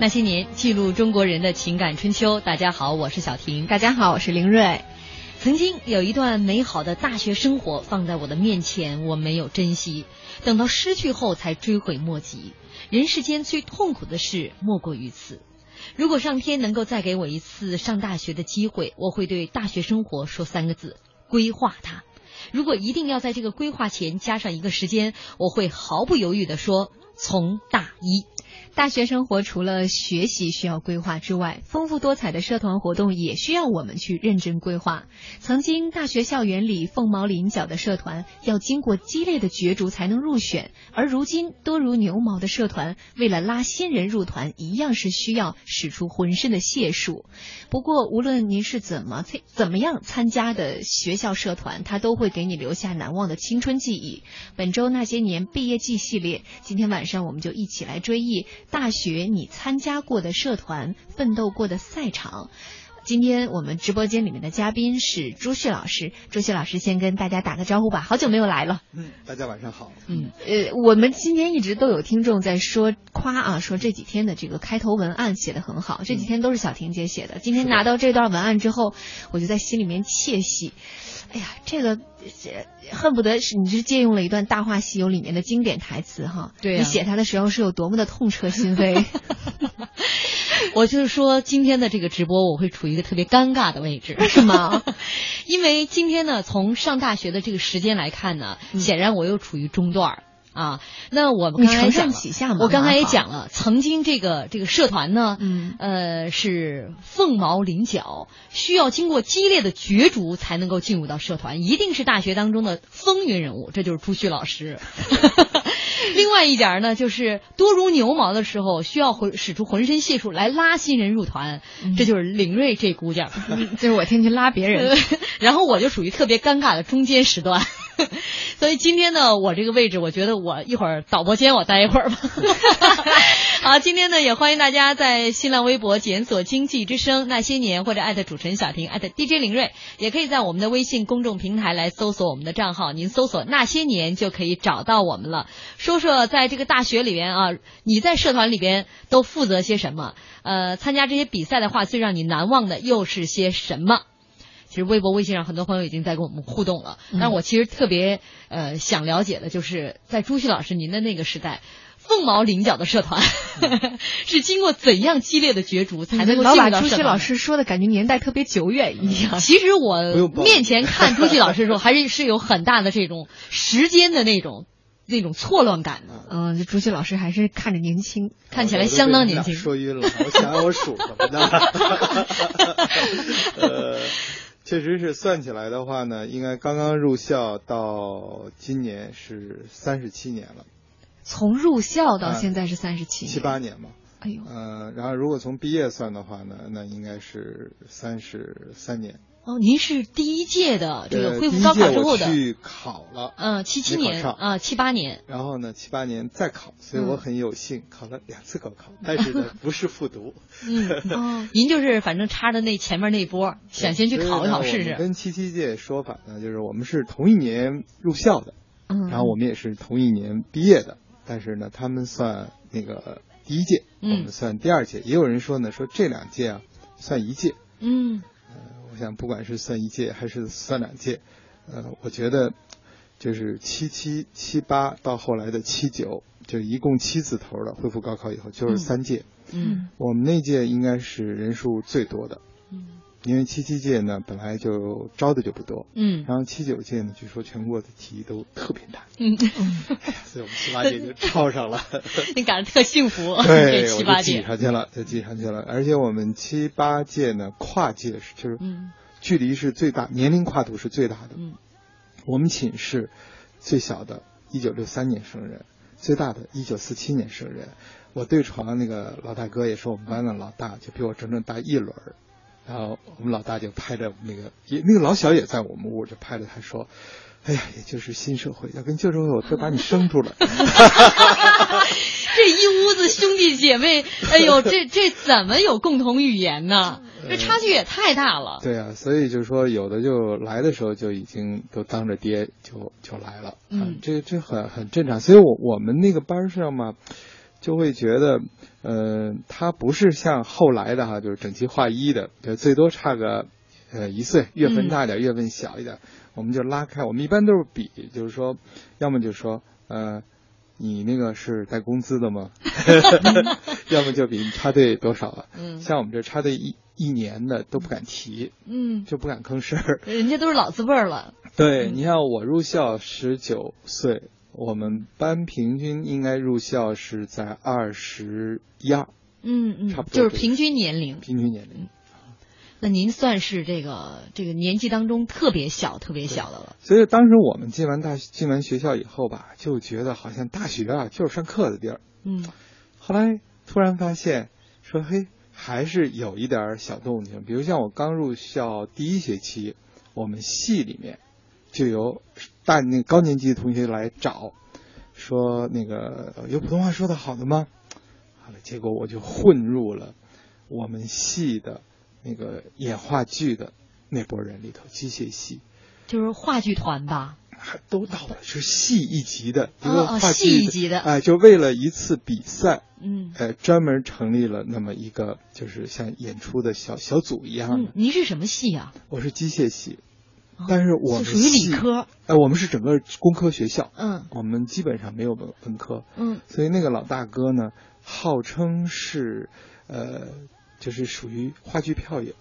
那些年，记录中国人的情感春秋。大家好，我是小婷。大家好，我是林瑞。曾经有一段美好的大学生活放在我的面前，我没有珍惜，等到失去后才追悔莫及。人世间最痛苦的事莫过于此。如果上天能够再给我一次上大学的机会，我会对大学生活说三个字：规划它。如果一定要在这个规划前加上一个时间，我会毫不犹豫地说：从大一。大学生活除了学习需要规划之外，丰富多彩的社团活动也需要我们去认真规划。曾经大学校园里凤毛麟角的社团，要经过激烈的角逐才能入选；而如今多如牛毛的社团，为了拉新人入团，一样是需要使出浑身的解数。不过，无论您是怎么参怎么样参加的学校社团，它都会给你留下难忘的青春记忆。本周那些年毕业季系列，今天晚上我们就一起来追忆。大学你参加过的社团，奋斗过的赛场。今天我们直播间里面的嘉宾是朱旭老师，朱旭老师先跟大家打个招呼吧，好久没有来了。嗯，大家晚上好。嗯，呃，我们今天一直都有听众在说夸啊，说这几天的这个开头文案写的很好，这几天都是小婷姐写的。今天拿到这段文案之后，我就在心里面窃喜。哎呀，这个恨不得是你是借用了一段《大话西游》里面的经典台词哈？对，你写它的时候是有多么的痛彻心扉。我就是说，今天的这个直播我会处于一个特别尴尬的位置，是吗？因为今天呢，从上大学的这个时间来看呢，显然我又处于中段儿。啊，那我们刚才讲，我刚才也讲了，曾经这个这个社团呢，嗯，呃，是凤毛麟角，需要经过激烈的角逐才能够进入到社团，一定是大学当中的风云人物，这就是朱旭老师。另外一点呢，就是多如牛毛的时候，需要浑使出浑身解数来拉新人入团，这就是凌睿这姑娘，就是我天天拉别人，然后我就属于特别尴尬的中间时段。所以今天呢，我这个位置，我觉得我一会儿导播间我待一会儿吧。好，今天呢也欢迎大家在新浪微博检索“经济之声那些年”或者艾特主持人小婷艾特 DJ 林睿，也可以在我们的微信公众平台来搜索我们的账号，您搜索“那些年”就可以找到我们了。说说在这个大学里边啊，你在社团里边都负责些什么？呃，参加这些比赛的话，最让你难忘的又是些什么？其实微博、微信上很多朋友已经在跟我们互动了，但我其实特别呃想了解的就是在朱旭老师您的那个时代，凤毛麟角的社团 是经过怎样激烈的角逐才能够进入到朱旭老师说的感觉年代特别久远一样。其实我面前看朱旭老师的时候，还是是有很大的这种时间的那种 那种错乱感的。嗯，朱旭老师还是看着年轻，看起来相当年轻。说晕了，我想让我数什么呢？呃。确实是算起来的话呢，应该刚刚入校到今年是三十七年了。从入校到现在是三十七七八年嘛。哎呦。嗯，然后如果从毕业算的话呢，那应该是三十三年。哦，您是第一届的这个恢复高考之后的，去考了，嗯，七七年啊，七八年，然后呢，七八年再考，所以我很有幸考了两次高考，但是呢，不是复读。嗯，哦，您就是反正插着那前面那一波，想先去考一考试试。跟七七届说法呢，就是我们是同一年入校的，嗯，然后我们也是同一年毕业的，但是呢，他们算那个第一届，我们算第二届，也有人说呢，说这两届啊算一届，嗯。像不管是算一届还是算两届，呃，我觉得就是七七七八到后来的七九，就一共七字头的恢复高考以后就是三届。嗯，我们那届应该是人数最多的。嗯。因为七七届呢，本来就招的就不多，嗯，然后七九届呢，据说全国的题都特别难，嗯，所以我们七八届就抄上了。你感觉特幸福，对，七八届挤上去了，就挤上去了。而且我们七八届呢，跨界是就是，距离是最大，年龄跨度是最大的。嗯，我们寝室最小的，一九六三年生人，最大的，一九四七年生人。我对床那个老大哥也是我们班的老大，就比我整整大一轮儿。然后我们老大就拍着那个，也那个老小也在我们屋，就拍着他说：“哎呀，也就是新社会，要跟旧社会，我都把你生出来。”这一屋子兄弟姐妹，哎呦，这这怎么有共同语言呢？这差距也太大了。对啊，所以就是说，有的就来的时候就已经都当着爹就就来了，嗯，这这很很正常。所以我我们那个班上嘛。就会觉得，呃，他不是像后来的哈，就是整齐划一的，就最多差个呃一岁，月份大点，月份小一点，我们就拉开。我们一般都是比，就是说，要么就说，呃，你那个是带工资的吗？要么就比你插队多少啊。嗯，像我们这插队一一年的都不敢提，嗯，就不敢吭声儿。人家都是老字辈儿了。对你像我入校十九岁。我们班平均应该入校是在二十一二，嗯嗯，差不多就是平均年龄。平均年龄，那您算是这个这个年纪当中特别小、特别小的了。所以当时我们进完大进完学校以后吧，就觉得好像大学啊就是上课的地儿。嗯。后来突然发现，说嘿，还是有一点小动静。比如像我刚入校第一学期，我们系里面。就有大那高年级的同学来找，说那个有普通话说的好的吗？好了，结果我就混入了我们系的那个演话剧的那波人里头，机械系，就是话剧团吧？都到了，是系一级的一个话剧一级的，哎，就为了一次比赛，嗯，哎，专门成立了那么一个，就是像演出的小小组一样的。您是什么系啊？我是机械系。但是我们属于理科，哎，我们是整个工科学校，嗯，我们基本上没有文文科，嗯，所以那个老大哥呢，号称是，呃，就是属于话剧票友，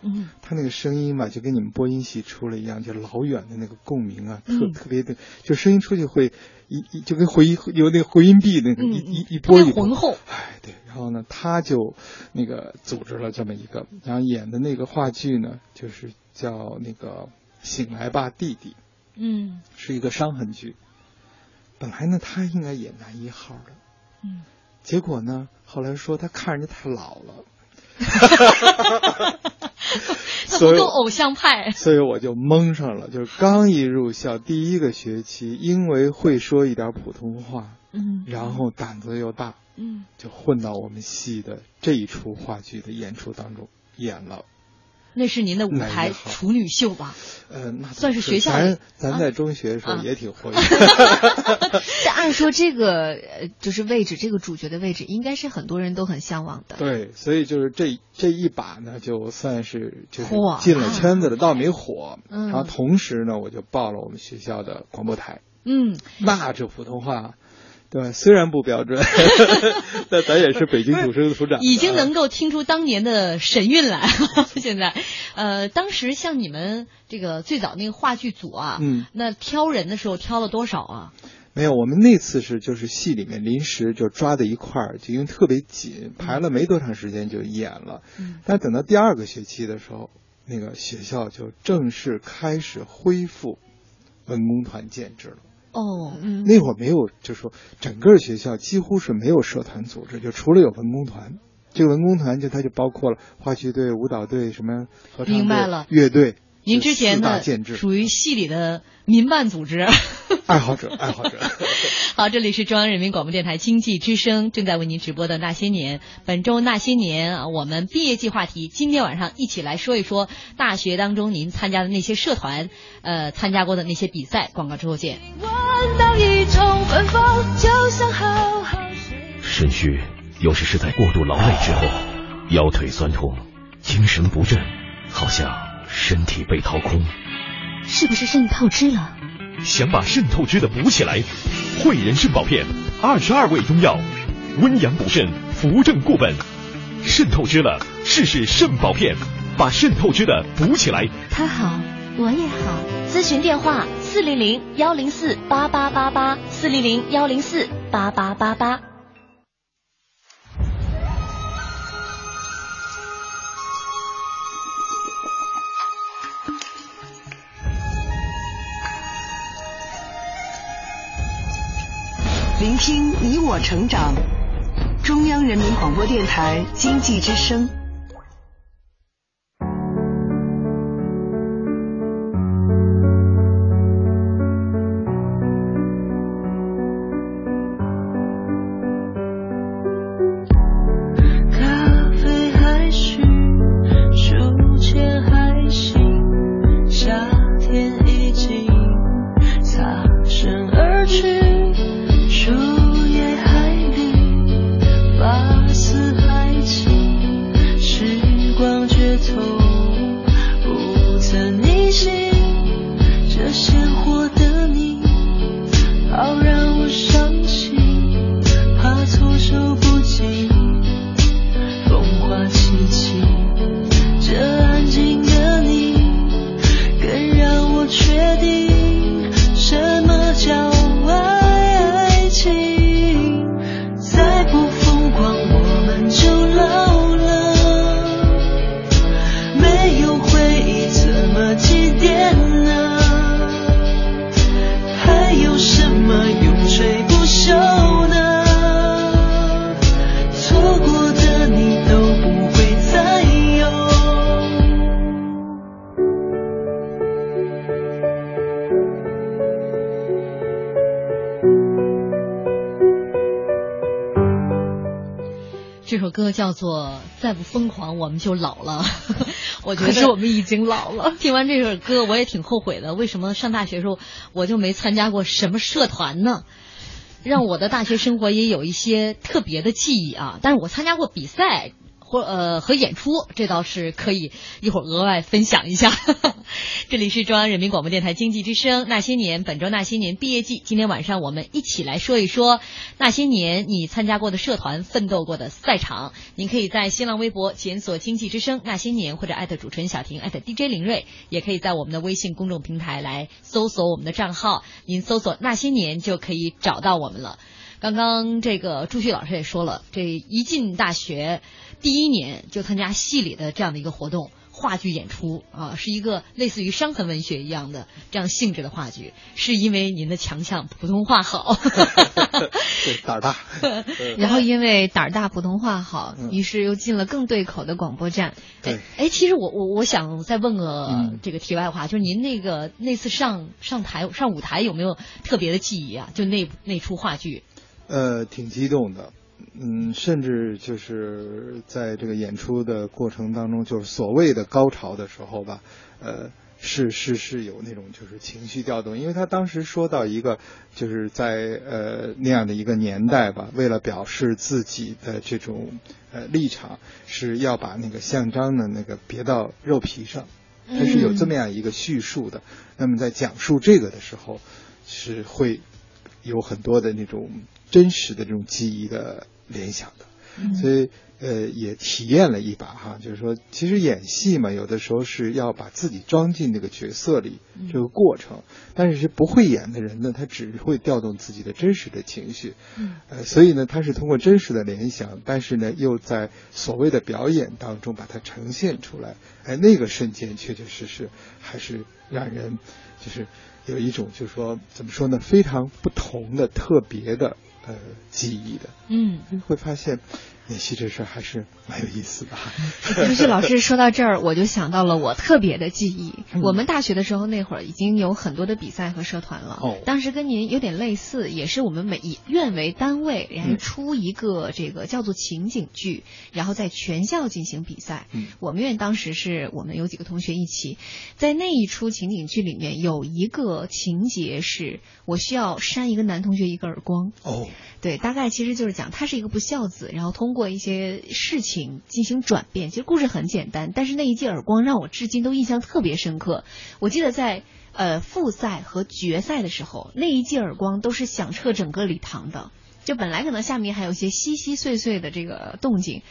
嗯，他那个声音嘛，就跟你们播音系出了一样，就老远的那个共鸣啊，特特别的，就声音出去会一一就跟回音有那个回音壁那个一一一波一浑厚，哎，对，然后呢，他就那个组织了这么一个，然后演的那个话剧呢，就是叫那个。醒来吧，弟弟。嗯，是一个伤痕剧。本来呢，他应该演男一号的。嗯。结果呢，后来说他看人家太老了。哈哈哈哈哈！他不够偶像派。所以我就蒙上了，就是刚一入校第一个学期，因为会说一点普通话，嗯，然后胆子又大，嗯，就混到我们系的这一出话剧的演出当中演了。那是您的舞台处女秀吧？呃，那算是学校。咱咱在中学的时候也挺活跃。但按说这个呃，就是位置，这个主角的位置，应该是很多人都很向往的。对，所以就是这这一把呢，就算是就是进了圈子了，倒没火。然后同时呢，我就报了我们学校的广播台。嗯，那这普通话。对，虽然不标准，但咱也是北京土生土长，已经能够听出当年的神韵来。现在，呃，当时像你们这个最早那个话剧组啊，嗯，那挑人的时候挑了多少啊？没有，我们那次是就是戏里面临时就抓在一块儿，就因为特别紧，排了没多长时间就演了。嗯，但等到第二个学期的时候，那个学校就正式开始恢复文工团建制了。哦，嗯那会儿没有，就是说整个学校几乎是没有社团组织，就除了有文工团。这个文工团就它就包括了话剧队、舞蹈队、什么合唱队、乐队。您之前呢，属于系里的民办组织，爱好者，爱好者。好，这里是中央人民广播电台经济之声正在为您直播的《那些年》，本周《那些年》啊，我们毕业季话题，今天晚上一起来说一说大学当中您参加的那些社团，呃，参加过的那些比赛。广告之后见。肾虚，有时是在过度劳累之后，腰腿酸痛，精神不振，好像。身体被掏空，是不是肾透支了？想把肾透支的补起来，汇仁肾宝片，二十二味中药，温阳补肾，扶正固本。肾透支了，试试肾宝片，把肾透支的补起来。他好，我也好。咨询电话：四零零幺零四八八八八，四零零幺零四八八八八。聆听你我成长，中央人民广播电台经济之声。我们就老了》，我觉得我们已经老了。听完这首歌，我也挺后悔的。为什么上大学时候我就没参加过什么社团呢？让我的大学生活也有一些特别的记忆啊！但是我参加过比赛。或呃和演出，这倒是可以一会儿额外分享一下。这里是中央人民广播电台经济之声那些年，本周那些年毕业季。今天晚上我们一起来说一说那些年你参加过的社团、奋斗过的赛场。您可以在新浪微博检索“经济之声那些年”或者艾特主持人小婷艾特 DJ 林睿，也可以在我们的微信公众平台来搜索我们的账号，您搜索“那些年”就可以找到我们了。刚刚这个朱旭老师也说了，这一进大学。第一年就参加系里的这样的一个活动，话剧演出啊，是一个类似于伤痕文学一样的这样性质的话剧，是因为您的强项普通话好，对胆儿大，然后因为胆儿大普通话好，于是又进了更对口的广播站。对，哎，其实我我我想再问个这个题外话，就是您那个那次上上台上舞台有没有特别的记忆啊？就那那出话剧，呃，挺激动的。嗯，甚至就是在这个演出的过程当中，就是所谓的高潮的时候吧，呃，是是是有那种就是情绪调动，因为他当时说到一个，就是在呃那样的一个年代吧，为了表示自己的这种呃立场，是要把那个象章的那个别到肉皮上，它是有这么样一个叙述的。那么在讲述这个的时候，是会有很多的那种。真实的这种记忆的联想的，所以呃也体验了一把哈，就是说其实演戏嘛，有的时候是要把自己装进那个角色里这个过程，但是是不会演的人呢，他只会调动自己的真实的情绪，呃，所以呢他是通过真实的联想，但是呢又在所谓的表演当中把它呈现出来，哎，那个瞬间确确实实还是让人就是有一种就是说怎么说呢，非常不同的特别的。呃，记忆的，嗯，会发现。演戏这事儿还是蛮有意思的。就是老师说到这儿，我就想到了我特别的记忆。我们大学的时候那会儿已经有很多的比赛和社团了。哦。当时跟您有点类似，也是我们每以院为单位，然后出一个这个叫做情景剧，然后在全校进行比赛。嗯。我们院当时是我们有几个同学一起，在那一出情景剧里面有一个情节是，我需要扇一个男同学一个耳光。哦。对，大概其实就是讲他是一个不孝子，然后通过。过一些事情进行转变，其实故事很简单，但是那一记耳光让我至今都印象特别深刻。我记得在呃复赛和决赛的时候，那一记耳光都是响彻整个礼堂的。就本来可能下面还有一些稀稀碎碎的这个动静，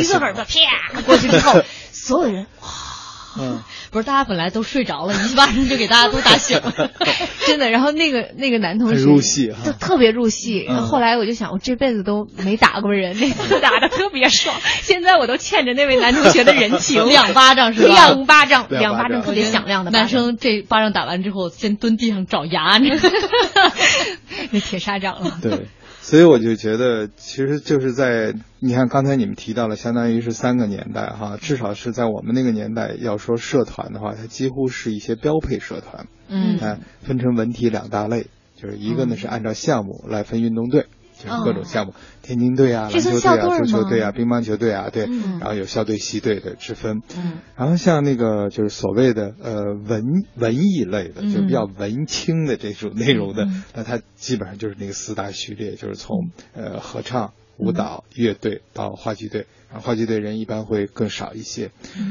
一个耳朵啪过去之后，所有人哇。嗯，不是，大家本来都睡着了，一巴掌就给大家都打醒了，真的。然后那个那个男同学入戏，就特别入戏。然后后来我就想，我这辈子都没打过人，那次 打的特别爽。现在我都欠着那位男同学的人情，两巴掌是吧？两巴掌，两巴掌特别响亮的。男生这巴掌打完之后，先蹲地上找牙，那铁砂掌了。对。所以我就觉得，其实就是在你看刚才你们提到了，相当于是三个年代哈，至少是在我们那个年代，要说社团的话，它几乎是一些标配社团。嗯，哎，分成文体两大类，就是一个呢是按照项目来分运动队。就是各种项目，田径队啊、篮球队啊、足球队啊、乒乓球队啊，对，然后有校队、系队的之分。嗯，然后像那个就是所谓的呃文文艺类的，就比较文青的这种内容的，那它基本上就是那个四大序列，就是从呃合唱、舞蹈、乐队到话剧队。然后话剧队人一般会更少一些，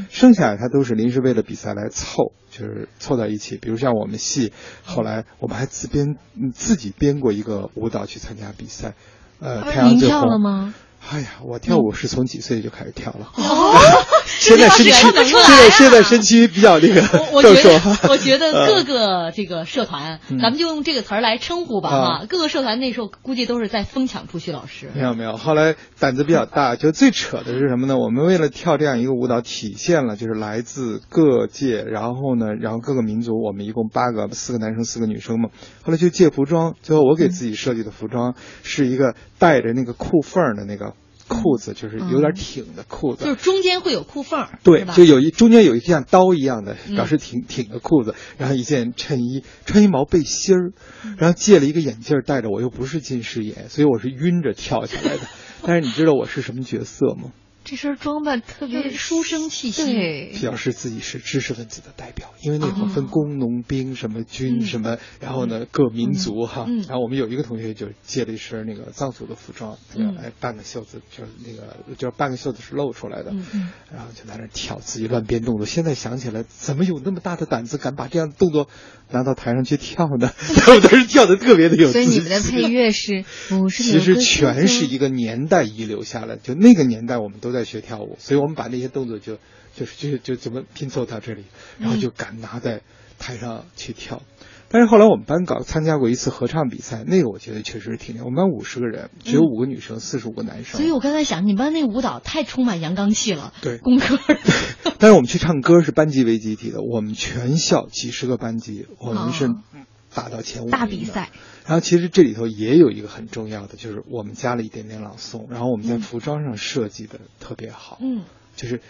剩下他都是临时为了比赛来凑，就是凑到一起。比如像我们系，后来我们还自编自己编过一个舞蹈去参加比赛，呃，太阳最红了吗？哎呀，我跳舞是从几岁就开始跳了。哦，现在身躯现在现在身躯比较那个瘦瘦。我觉得各个这个社团，咱们就用这个词儿来称呼吧哈。各个社团那时候估计都是在疯抢朱旭老师。没有没有，后来胆子比较大，就最扯的是什么呢？我们为了跳这样一个舞蹈，体现了就是来自各界，然后呢，然后各个民族，我们一共八个，四个男生，四个女生嘛。后来就借服装，最后我给自己设计的服装是一个带着那个裤缝的那个。裤子就是有点挺的裤子，就是中间会有裤缝，对，就有一中间有一像刀一样的，表示挺挺的裤子，然后一件衬衣，穿一毛背心儿，然后借了一个眼镜戴着，我又不是近视眼，所以我是晕着跳下来的。但是你知道我是什么角色吗？这身装扮特别书生气息，对，表示自己是知识分子的代表。因为那会儿分工农兵什么军什么，然后呢各民族哈，然后我们有一个同学就借了一身那个藏族的服装，哎半个袖子就是那个就是半个袖子是露出来的，然后就在那跳自己乱编动作。现在想起来，怎么有那么大的胆子敢把这样的动作拿到台上去跳呢？我当时跳的特别的有。所以你们的配乐是，其实全是一个年代遗留下来，就那个年代我们都在学跳舞，所以我们把那些动作就。就是就就怎么拼凑到这里，然后就敢拿在台上去跳。但是后来我们班搞参加过一次合唱比赛，那个我觉得确实是挺厉害。我们班五十个人，只有五个女生，四十五个男生。所以我刚才想，你们班那舞蹈太充满阳刚气了。对，工科。但是我们去唱歌是班级为集体的，我们全校几十个班级，我们是打到前五。大比赛。然后其实这里头也有一个很重要的，就是我们加了一点点朗诵，然后我们在服装上设计的特别好。嗯。就是。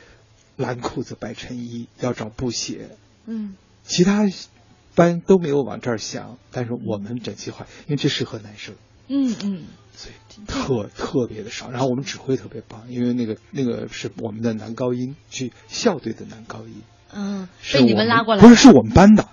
蓝裤子白衬衣，要找布鞋。嗯，其他班都没有往这儿想，但是我们整齐划，因为这适合男生。嗯嗯，所以特特别的少。然后我们指挥特别棒，因为那个那个是我们的男高音，去校队的男高音。嗯，被你们拉过来，不是是我们班的。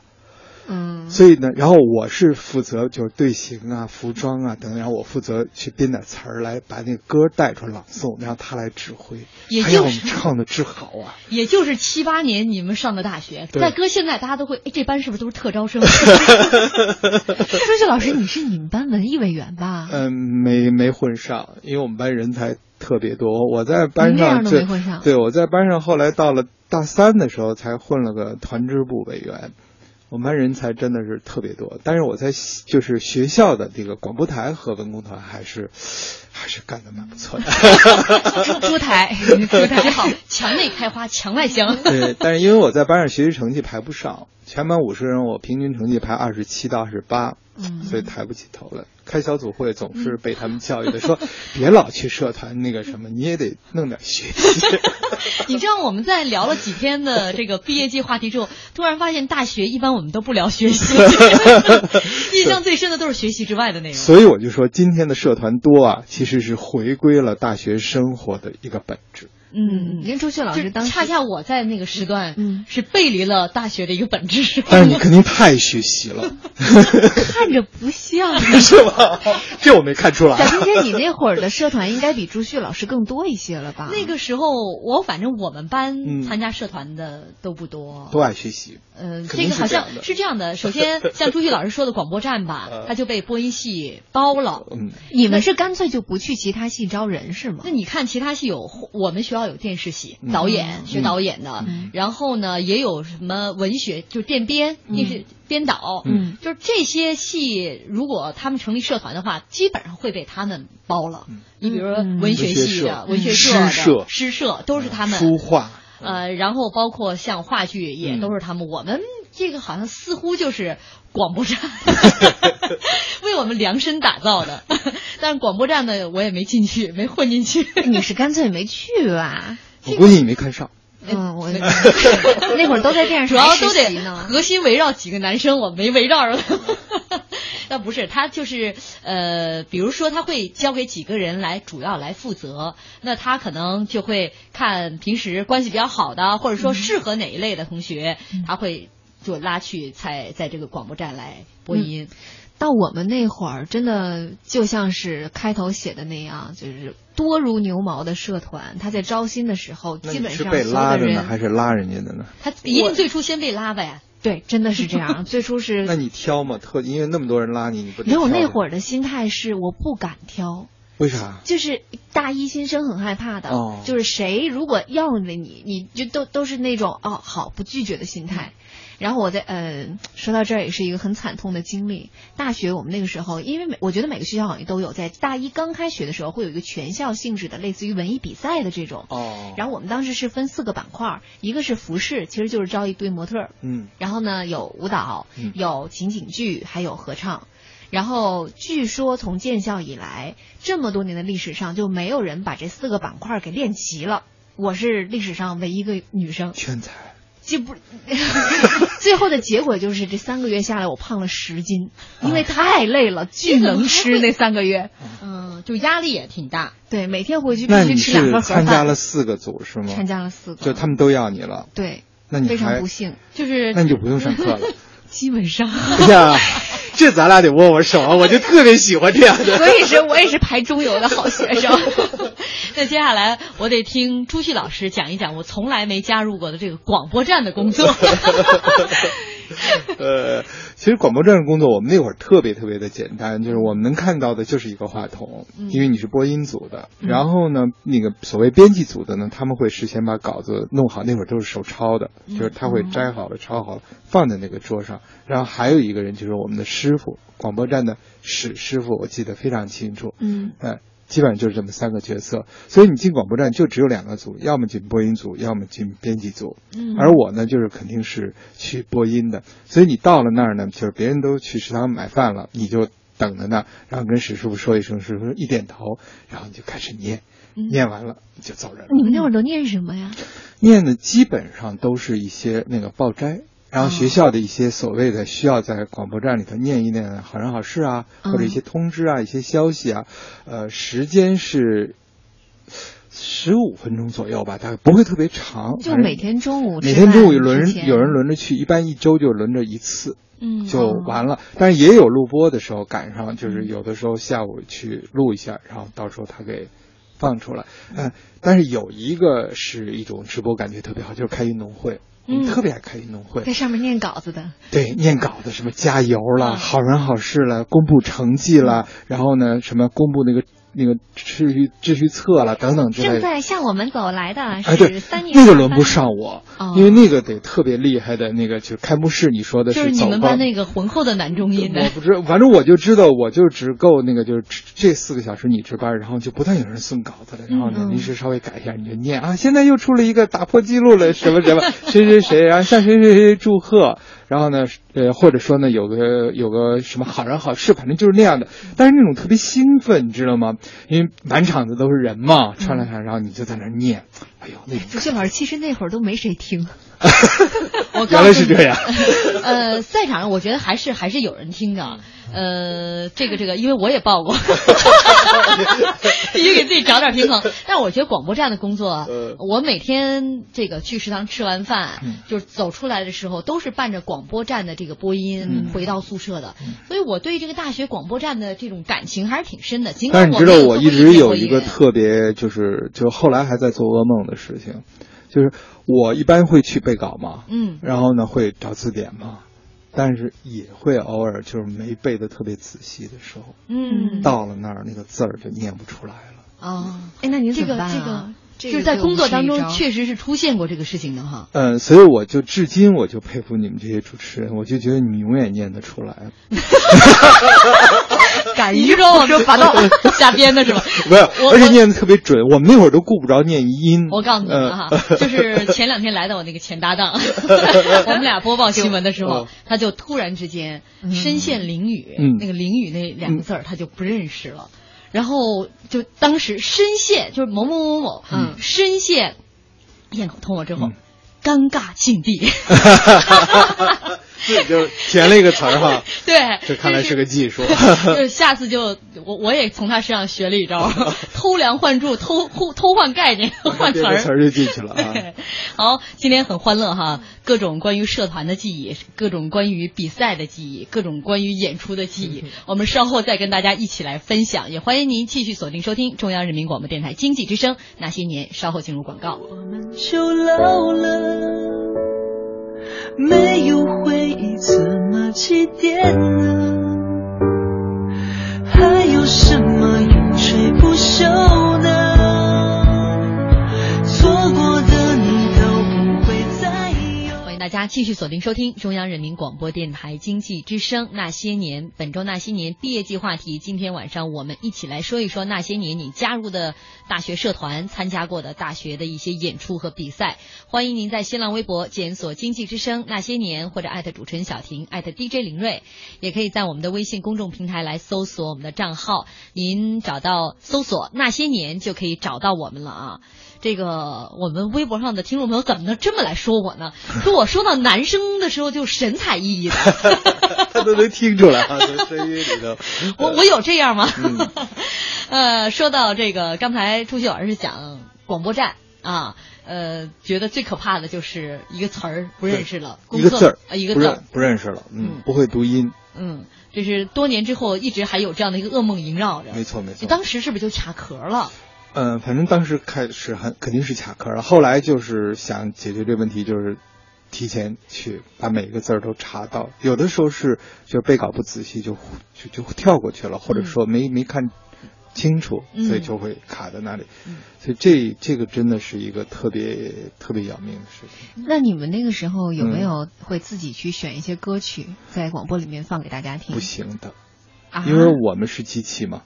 嗯，所以呢，然后我是负责就是队形啊、服装啊等等，然后我负责去编点词儿来把那个歌带出来朗诵，然后他来指挥，也就是唱的之好啊。也就是七八年你们上的大学，在搁现在大家都会，哎，这班是不是都是特招生？朱旭老师，你是你们班文艺委员吧？嗯，没没混上，因为我们班人才特别多，我在班上没混上。对，我在班上后来到了大三的时候才混了个团支部委员。我们班人才真的是特别多，但是我在就是学校的这个广播台和文工团还是还是干的蛮不错的。出台出台好，墙内开花墙外香。对，但是因为我在班上学习成绩排不上，全班五十人，我平均成绩排二十七到二十八，所以抬不起头来。开小组会总是被他们教育的，说 别老去社团那个什么，你也得弄点学习。你知道我们在聊了几天的这个毕业季话题之后，突然发现大学一般我们都不聊学习，印象最深的都是学习之外的内容。所以我就说今天的社团多啊，其实是回归了大学生活的一个本质。嗯，您朱旭老师当恰恰我在那个时段，嗯，是背离了大学的一个本质。但是你肯定太学习了，看着不像，是吧？这我没看出来。小今天你那会儿的社团应该比朱旭老师更多一些了吧？那个时候我反正我们班参加社团的都不多，都爱学习。嗯，这个好像是这样的。首先，像朱旭老师说的广播站吧，他就被播音系包了。嗯，你们是干脆就不去其他系招人是吗？那你看其他系有我们学校有电视系导演学导演的，然后呢也有什么文学就电编电视编导，嗯，就是这些系如果他们成立社团的话，基本上会被他们包了。你比如说文学系的文学社的诗社。都是他们书画。呃，然后包括像话剧也都是他们，我们这个好像似乎就是广播站 为我们量身打造的，但是广播站呢，我也没进去，没混进去。你是干脆没去吧？我估计你没看上。嗯，我那会儿都在电视 主要都得核心围绕几个男生，我没围绕着。那不是，他就是呃，比如说他会交给几个人来主要来负责，那他可能就会看平时关系比较好的，或者说适合哪一类的同学，他会就拉去才在这个广播站来播音。到我们那会儿，真的就像是开头写的那样，就是多如牛毛的社团。他在招新的时候，基本上是被拉的呢，还是拉人家的呢？他一定最初先被拉呗。对，真的是这样。最初是那你挑嘛？特因为那么多人拉你，你不没有那会儿的心态是我不敢挑。为啥？就是大一新生很害怕的，就是谁如果要了你，你就都都是那种哦好不拒绝的心态。然后我在呃说到这儿也是一个很惨痛的经历。大学我们那个时候，因为每我觉得每个学校好像都有，在大一刚开学的时候会有一个全校性质的类似于文艺比赛的这种。哦。然后我们当时是分四个板块，一个是服饰，其实就是招一堆模特。嗯。然后呢，有舞蹈，有情景剧，还有合唱。然后据说从建校以来这么多年的历史上，就没有人把这四个板块给练齐了。我是历史上唯一一个女生。全才。就不，最后的结果就是这三个月下来，我胖了十斤，因为太累了，巨能吃那三个月。嗯，嗯，就压力也挺大。对，每天回去必须吃两个盒饭。参加了四个组是吗？参加了四个，就他们都要你了。对，那你非常不幸，就是那你就不用上课了。基本上。哎呀，这咱俩得握握手啊！我就特别喜欢这样的。所以是，我也是排中游的好学生。那接下来我得听朱旭老师讲一讲我从来没加入过的这个广播站的工作。呃，其实广播站的工作，我们那会儿特别特别的简单，就是我们能看到的就是一个话筒，因为你是播音组的。然后呢，那个所谓编辑组的呢，他们会事先把稿子弄好，那会儿都是手抄的，就是他会摘好了、抄好了，放在那个桌上。然后还有一个人就是我们的师傅，广播站的史师傅，我记得非常清楚。嗯，哎。基本上就是这么三个角色，所以你进广播站就只有两个组，要么进播音组，要么进编辑组。嗯，而我呢，就是肯定是去播音的。所以你到了那儿呢，就是别人都去食堂买饭了，你就等着那，然后跟史师傅说一声，师傅一点头，然后你就开始念，念完了就走人。你们那会儿都念什么呀？念的基本上都是一些那个报斋。然后学校的一些所谓的需要在广播站里头念一念好人好事啊，或者一些通知啊、一些消息啊，呃，时间是十五分钟左右吧，大概不会特别长。就每天中午，每天中午有轮有人轮着去，一般一周就轮着一次，嗯，就完了。但是也有录播的时候赶上，就是有的时候下午去录一下，然后到时候他给放出来。嗯，但是有一个是一种直播感觉特别好，就是开运动会。嗯，特别爱开运动会，在上面念稿子的。对，念稿子，什么加油了，好人好事了，公布成绩了，然后呢，什么公布那个。那个秩序秩序册了等等之类的，正在向我们走来的是三年。那个轮不上我，因为那个得特别厉害的那个，就是开幕式。你说的是就是你们班那个浑厚的男中音的。我不知，反正我就知道，我就只够那个，就是这四个小时你值班，然后就不断有人送稿子了，然后呢临时稍微改一下，你就念啊，现在又出了一个打破记录了，什么什么 谁谁谁，然后向谁谁谁祝贺。然后呢，呃，或者说呢，有个有个什么好人好事，反正就是那样的。但是那种特别兴奋，你知道吗？因为满场子都是人嘛，穿来穿，然后你就在那念。哎呦，那朱旭老师，其实那会儿都没谁听。原来是这样。呃，赛场上我觉得还是还是有人听的。呃，这个这个，因为我也报过，必须给自己找点平衡。但我觉得广播站的工作，我每天这个去食堂吃完饭，就是走出来的时候，都是伴着广播站的这个播音回到宿舍的。所以我对这个大学广播站的这种感情还是挺深的。但是你知道，我一直有一个特别，就是就后来还在做噩梦的事情，就是我一般会去背稿嘛，嗯，然后呢会找字典嘛。但是也会偶尔就是没背的特别仔细的时候，嗯，到了那儿那个字儿就念不出来了。哦，哎，那您这个这个。就是在工作当中确实是出现过这个事情的哈。嗯，所以我就至今我就佩服你们这些主持人，我就觉得你们永远念得出来。敢于说说拔到瞎编 的是吧？没有，而且念的特别准。我们那会儿都顾不着念音。我告诉你们哈，就是前两天来的我那个前搭档，我们俩播报新闻的时候，他就突然之间身陷囹圄，那个囹圄那两个字儿他就不认识了。然后就当时深陷，就是某某某某，嗯，深陷咽口痛了之后，尴尬境地。对，就填了一个词儿哈。对，这看来是个技术。就下次就我我也从他身上学了一招，偷梁换柱，偷偷偷换概念，换词儿，词儿就进去了啊。好，今天很欢乐哈，各种关于社团的记忆，各种关于比赛的记忆，各种关于演出的记忆，我们稍后再跟大家一起来分享。也欢迎您继续锁定收听中央人民广播电台经济之声那些年，稍后进入广告。我们就老了。没有回忆怎么祭奠呢？还有什么永垂不朽呢？大家继续锁定收听中央人民广播电台经济之声那些年，本周那些年毕业季话题。今天晚上我们一起来说一说那些年你加入的。大学社团参加过的大学的一些演出和比赛，欢迎您在新浪微博检索“经济之声那些年”或者艾特主持人小婷艾特 DJ 林睿，也可以在我们的微信公众平台来搜索我们的账号，您找到搜索“那些年”就可以找到我们了啊。这个我们微博上的听众朋友怎么能这么来说我呢？说我说到男生的时候就神采奕奕的。他都能听出来啊，从声音里头。我我有这样吗？呃，说到这个，刚才朱旭老师讲广播站啊，呃，觉得最可怕的就是一个词儿不认识了，一个字儿啊，一个字不认识了，嗯，不会读音，嗯，这是多年之后一直还有这样的一个噩梦萦绕着。没错没错。你当时是不是就卡壳了？嗯，反正当时开始很肯定是卡壳了，后来就是想解决这问题，就是提前去把每一个字儿都查到。有的时候是就背稿不仔细，就就就跳过去了，或者说没没看清楚，所以就会卡在那里。所以这这个真的是一个特别特别要命的事情。那你们那个时候有没有会自己去选一些歌曲在广播里面放给大家听？不行的，因为我们是机器嘛。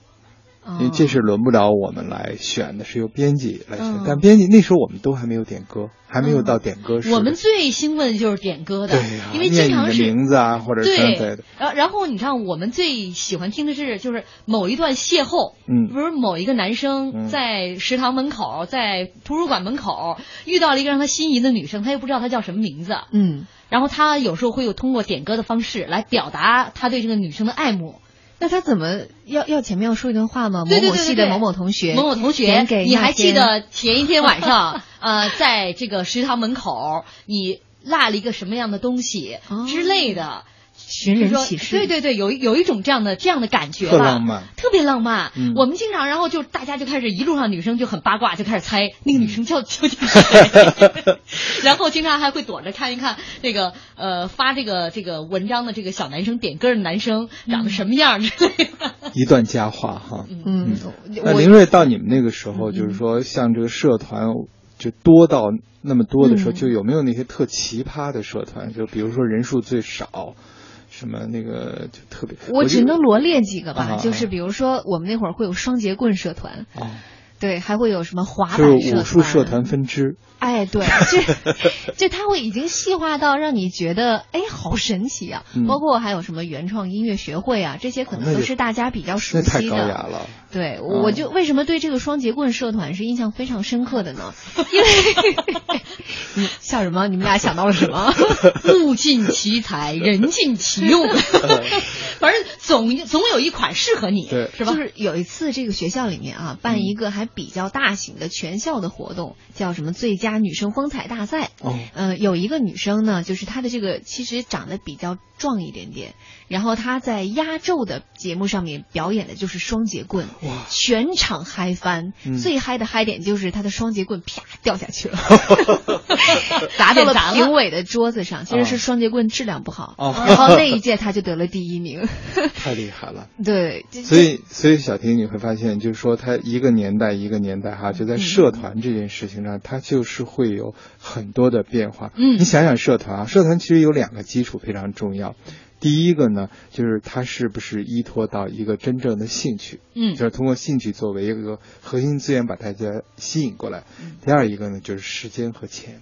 因为这是轮不着我们来选的，是由编辑来选。但编辑那时候我们都还没有点歌，还没有到点歌时。我们最兴奋的就是点歌的，对因为经常是名字啊，或者对的。然然后你看，我们最喜欢听的是就是某一段邂逅，嗯，比如某一个男生在食堂门口，在图书馆门口遇到了一个让他心仪的女生，他又不知道她叫什么名字，嗯，然后他有时候会有通过点歌的方式来表达他对这个女生的爱慕。那他怎么要要前面要说一段话吗？某某系的某某同学，某某同学，你还记得前一天晚上，呃，在这个食堂门口，你落了一个什么样的东西之类的？寻人启事，对对对，有有一种这样的这样的感觉吧，特浪漫，特别浪漫。我们经常，然后就大家就开始一路上女生就很八卦，就开始猜那个女生叫究竟是谁，然后经常还会躲着看一看那个呃发这个这个文章的这个小男生点歌的男生长得什么样之类的。一段佳话哈，嗯，那林睿到你们那个时候，就是说像这个社团就多到那么多的时候，就有没有那些特奇葩的社团？就比如说人数最少。什么那个就特别，我只能罗列几个吧，就是比如说我们那会儿会有双节棍社团，对，还会有什么滑板社团，武术社团分支。哎，对，就就他会已经细化到让你觉得哎，好神奇啊！包括还有什么原创音乐学会啊，这些可能都是大家比较熟悉的。太高雅了。对，我就为什么对这个双节棍社团是印象非常深刻的呢？因为 你笑什么？你们俩想到了什么？物尽其才，人尽其用，反正总总有一款适合你，是吧？就是有一次这个学校里面啊，办一个还比较大型的全校的活动，叫什么最佳。女生风采大赛，哦，嗯，有一个女生呢，就是她的这个其实长得比较壮一点点，然后她在压轴的节目上面表演的就是双节棍，哇，全场嗨翻，最嗨的嗨点就是她的双节棍啪掉下去了，砸到了评委的桌子上，其实是双节棍质量不好，哦。然后那一届她就得了第一名，太厉害了，对，所以所以小婷你会发现，就是说她一个年代一个年代哈，就在社团这件事情上，它就是。会有很多的变化。嗯，你想想社团啊，社团其实有两个基础非常重要。第一个呢，就是它是不是依托到一个真正的兴趣？嗯，就是通过兴趣作为一个核心资源把大家吸引过来。第二一个呢，就是时间和钱。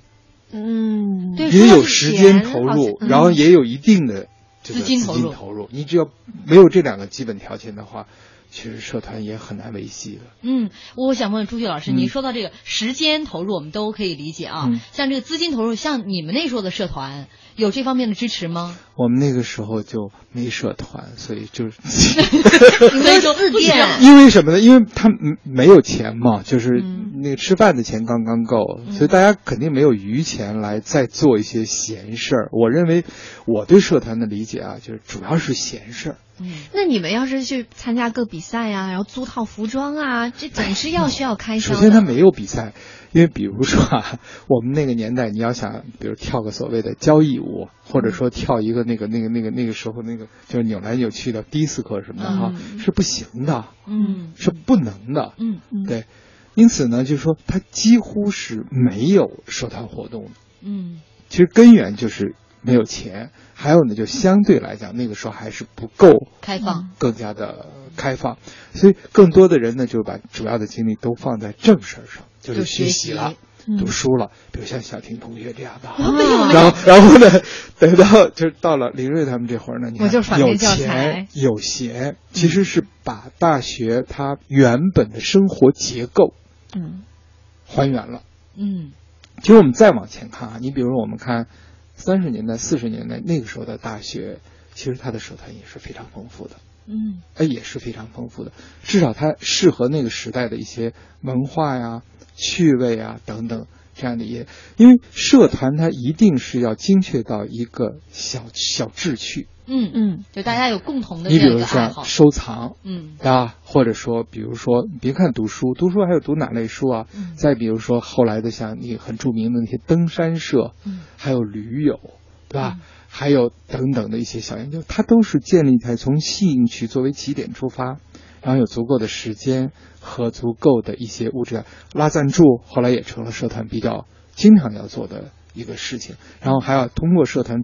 嗯，也有时间投入，然后也有一定的资金投入。你只要没有这两个基本条件的话。其实社团也很难维系的。嗯，我想问朱旭老师，您说到这个时间投入，我们都可以理解啊。像这个资金投入，像你们那时候的社团有这方面的支持吗？我们那个时候就没社团，所以就是所以说自建。因为什么呢？因为他没有钱嘛，就是那个吃饭的钱刚刚够，所以大家肯定没有余钱来再做一些闲事儿。我认为我对社团的理解啊，就是主要是闲事儿。嗯，那你们要是去参加个比赛呀，然后租套服装啊，这总是要需要开销。首先，他没有比赛，因为比如说啊，我们那个年代，你要想，比如跳个所谓的交谊舞，或者说跳一个那个那个那个那个时候那个就是扭来扭去的迪斯科什么的哈，是不行的，嗯，是不能的，嗯嗯，对，因此呢，就是说他几乎是没有社团活动的，嗯，其实根源就是。没有钱，还有呢，就相对来讲，那个时候还是不够开放，更加的开放，所以更多的人呢，就把主要的精力都放在正事儿上，就是学习了，读书了。比如像小婷同学这样的，然后然后呢，等到就是到了林睿他们这会儿呢，你看有钱有闲，其实是把大学它原本的生活结构，嗯，还原了。嗯，其实我们再往前看啊，你比如说我们看。三十年代、四十年代那个时候的大学，其实它的社团也是非常丰富的。嗯，哎，也是非常丰富的，至少它适合那个时代的一些文化呀、趣味啊等等这样的一些，因为社团它一定是要精确到一个小小志趣。嗯嗯，就大家有共同的你比如说收藏，嗯啊，或者说比如说，别看读书，读书还有读哪类书啊？嗯、再比如说后来的像你很著名的那些登山社，嗯，还有驴友，对吧？嗯还有等等的一些小研究，它都是建立在从兴趣作为起点出发，然后有足够的时间和足够的一些物质拉赞助，后来也成了社团比较经常要做的一个事情。然后还要通过社团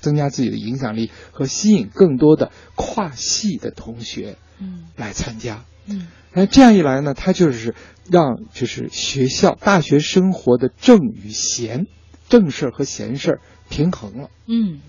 增加自己的影响力和吸引更多的跨系的同学，嗯，来参加。嗯，那这样一来呢，他就是让就是学校大学生活的正与闲，正事儿和闲事儿平衡了。嗯。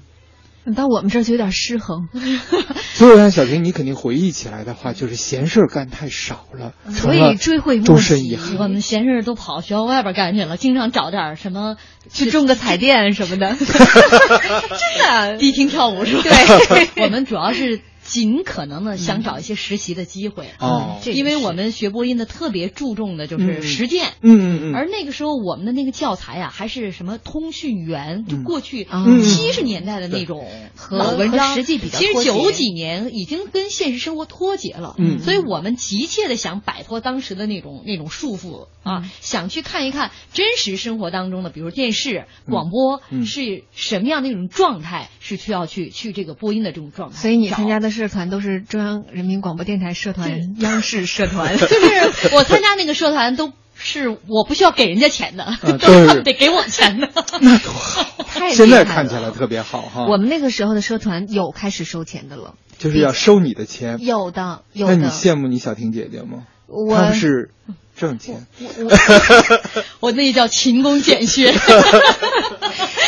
到我们这儿就有点失衡，所以我想小平，你肯定回忆起来的话，就是闲事儿干太少了，所以追悔莫及。终身遗憾。我们闲事儿都跑学校外边干去了，经常找点什么去种个彩 电什么的，真的迪厅跳舞是吧？对，我们主要是。尽可能的想找一些实习的机会。哦，因为我们学播音的特别注重的就是实践，嗯嗯嗯，而那个时候我们的那个教材啊，还是什么通讯员，就过去嗯。七十年代的那种和文章，实际比较，其实九几年已经跟现实生活脱节了，嗯，所以我们急切的想摆脱当时的那种那种束缚啊，想去看一看真实生活当中的，比如电视、广播是什么样的一种状态，是需要去去这个播音的这种状态，所以你参加的社团都是中央人民广播电台社团、央视社团，就是我参加那个社团都是我不需要给人家钱的，嗯、都是他们得给我钱的，那多好，太现在看起来特别好哈。我们那个时候的社团有开始收钱的了，就是要收你的钱，有的有的。那你羡慕你小婷姐姐吗？我是挣钱，我我那叫勤工俭学。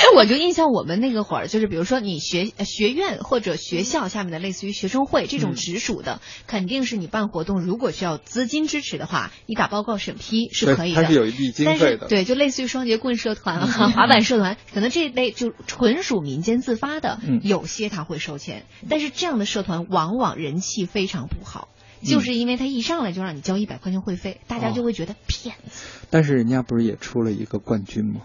哎，我就印象我们那个会儿，就是比如说你学学院或者学校下面的类似于学生会这种直属的，嗯、肯定是你办活动，如果需要资金支持的话，你打报告审批是可以的。它是有一笔经费的。对，就类似于双节棍社团啊、滑板社团，可能这一类就纯属民间自发的，嗯、有些他会收钱，但是这样的社团往往人气非常不好。就是因为他一上来就让你交一百块钱会费，大家就会觉得骗子。但是人家不是也出了一个冠军吗？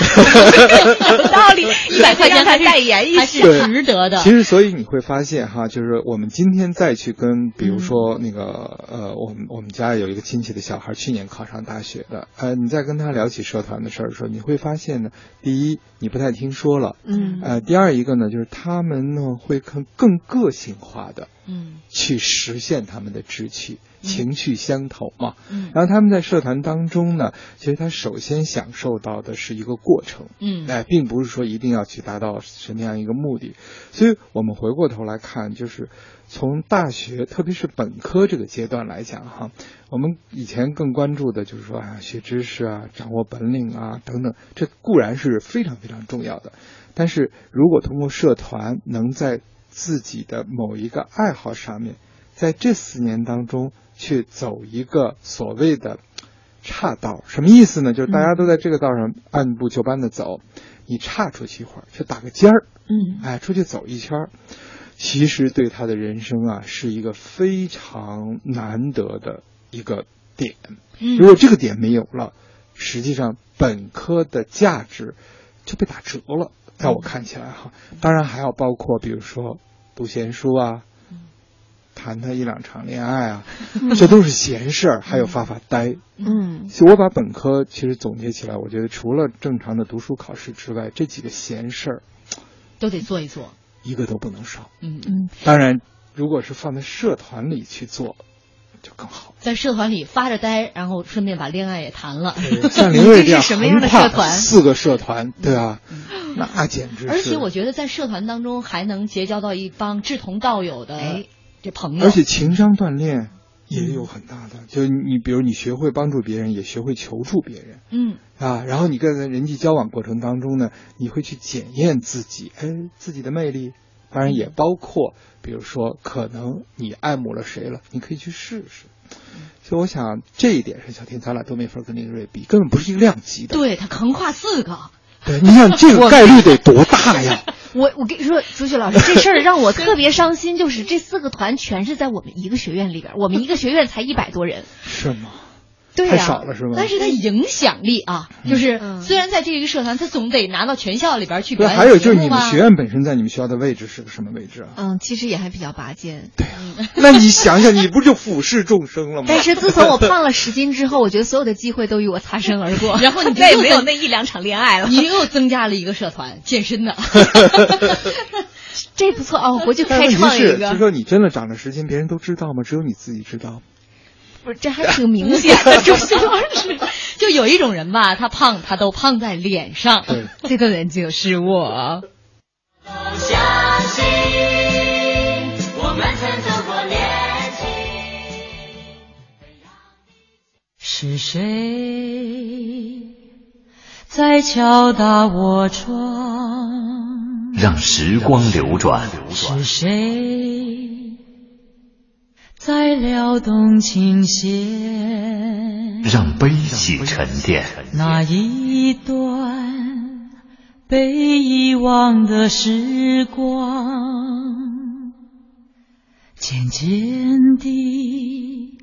有 道理，一百块钱还代言一还是值得的。其实，所以你会发现哈，就是我们今天再去跟，比如说那个、嗯、呃，我们我们家有一个亲戚的小孩，去年考上大学的，呃，你再跟他聊起社团的事儿的时候，你会发现呢，第一，你不太听说了，嗯，呃，第二一个呢，就是他们呢会更更个性化的，嗯，去实现他们的志趣。情趣相投嘛，嗯，然后他们在社团当中呢，其实他首先享受到的是一个过程，嗯，哎，并不是说一定要去达到什么样一个目的，所以我们回过头来看，就是从大学，特别是本科这个阶段来讲哈，我们以前更关注的就是说啊，学知识啊，掌握本领啊等等，这固然是非常非常重要的，但是如果通过社团能在自己的某一个爱好上面，在这四年当中。去走一个所谓的岔道，什么意思呢？就是大家都在这个道上按部就班的走，你岔出去一会儿，去打个尖儿，嗯，哎，出去走一圈儿，其实对他的人生啊是一个非常难得的一个点。嗯，如果这个点没有了，实际上本科的价值就被打折了。在我看起来哈，当然还要包括比如说读闲书啊。谈他一两场恋爱啊，这都是闲事儿，还有发发呆。嗯，我把本科其实总结起来，我觉得除了正常的读书考试之外，这几个闲事儿都得做一做，一个都不能少。嗯嗯，当然，如果是放在社团里去做，就更好。在社团里发着呆，然后顺便把恋爱也谈了。像林瑞这样什么样的社团？四个社团，对啊，那简直是。而且我觉得在社团当中还能结交到一帮志同道友的。哎这朋友，而且情商锻炼也有很大的，就你比如你学会帮助别人，也学会求助别人，嗯啊，然后你跟人际交往过程当中呢，你会去检验自己，哎，自己的魅力，当然也包括，比如说可能你爱慕了谁了，你可以去试试。所以我想这一点上，小天咱俩都没法跟林瑞比，根本不是一个量级的。对他横跨四个，对，你想这个概率得多大呀？我我跟你说，朱旭老师，这事儿让我特别伤心，就是这四个团全是在我们一个学院里边，我们一个学院才一百多人。是吗？对太少了是吗？但是它影响力啊，就是虽然在这个社团，他总得拿到全校里边去表演。还有就是你们学院本身在你们学校的位置是个什么位置啊？嗯，其实也还比较拔尖。对啊，那你想想，你不就俯视众生了吗？但 是自从我胖了十斤之后，我觉得所有的机会都与我擦身而过，然后你再也没有那一两场恋爱了。你又增加了一个社团，健身的。这不错哦，回去开创一个。就说你真的长了十斤，别人都知道吗？只有你自己知道。不是，这还挺明显的，朱旭老师。就有一种人吧，他胖，他都胖在脸上。这个人就是我。相信我们曾走过年轻。是谁在敲打我窗？让时光流转。是谁？在撩动琴弦，让悲喜沉淀。那一段被遗忘的时光，渐渐地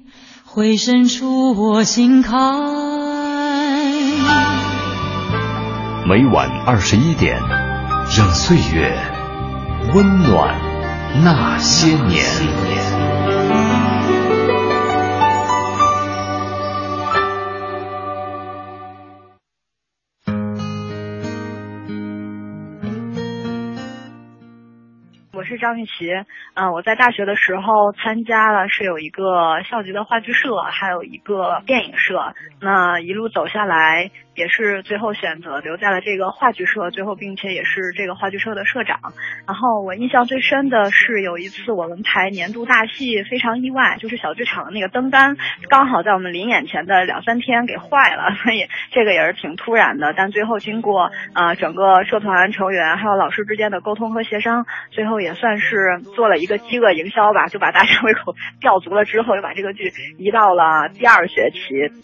回渗出我心坎。每晚二十一点，让岁月温暖那些年。是张雨绮，嗯，我在大学的时候参加了是有一个校级的话剧社，还有一个电影社，那一路走下来。也是最后选择留在了这个话剧社，最后并且也是这个话剧社的社长。然后我印象最深的是有一次我们排年度大戏，非常意外，就是小剧场的那个灯杆刚好在我们临演前的两三天给坏了，所以这个也是挺突然的。但最后经过呃整个社团成员还有老师之间的沟通和协商，最后也算是做了一个饥饿营销吧，就把大家 胃口吊足了之后，又把这个剧移到了第二学期。